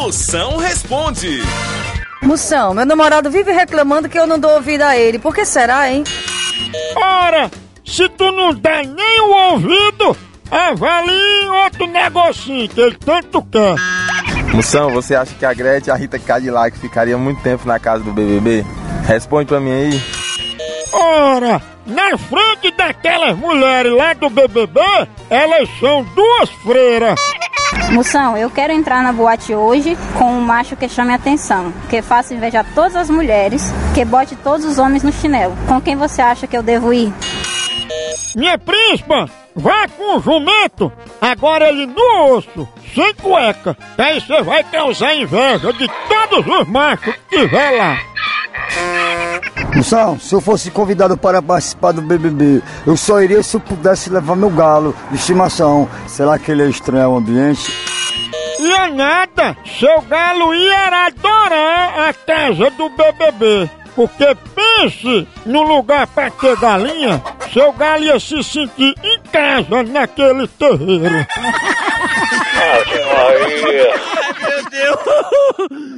Moção responde. Moção, meu namorado vive reclamando que eu não dou ouvido a ele. Por que será, hein? Ora, se tu não der nem o ouvido, avalie outro negocinho que ele tanto quer. Moção, você acha que a Gretchen e a Rita Cadillac ficaria muito tempo na casa do BBB? Responde pra mim aí. Ora, na frente daquelas mulheres lá do BBB, elas são duas freiras. Moção, eu quero entrar na boate hoje com um macho que chame atenção, que faça inveja a todas as mulheres, que bote todos os homens no chinelo. Com quem você acha que eu devo ir? Minha príncipa, vá com o jumento, agora ele no osso, sem cueca. Daí você vai causar inveja de todos os machos que tiver lá. Moção, se eu fosse convidado para participar do BBB, eu só iria se eu pudesse levar meu galo de estimação. Será que ele é estranho ao ambiente? E é nada, seu galo ia adorar a casa do BBB. Porque pense no lugar para ter galinha, seu galo ia se sentir em casa naquele terreiro. Ave Maria. Meu Deus.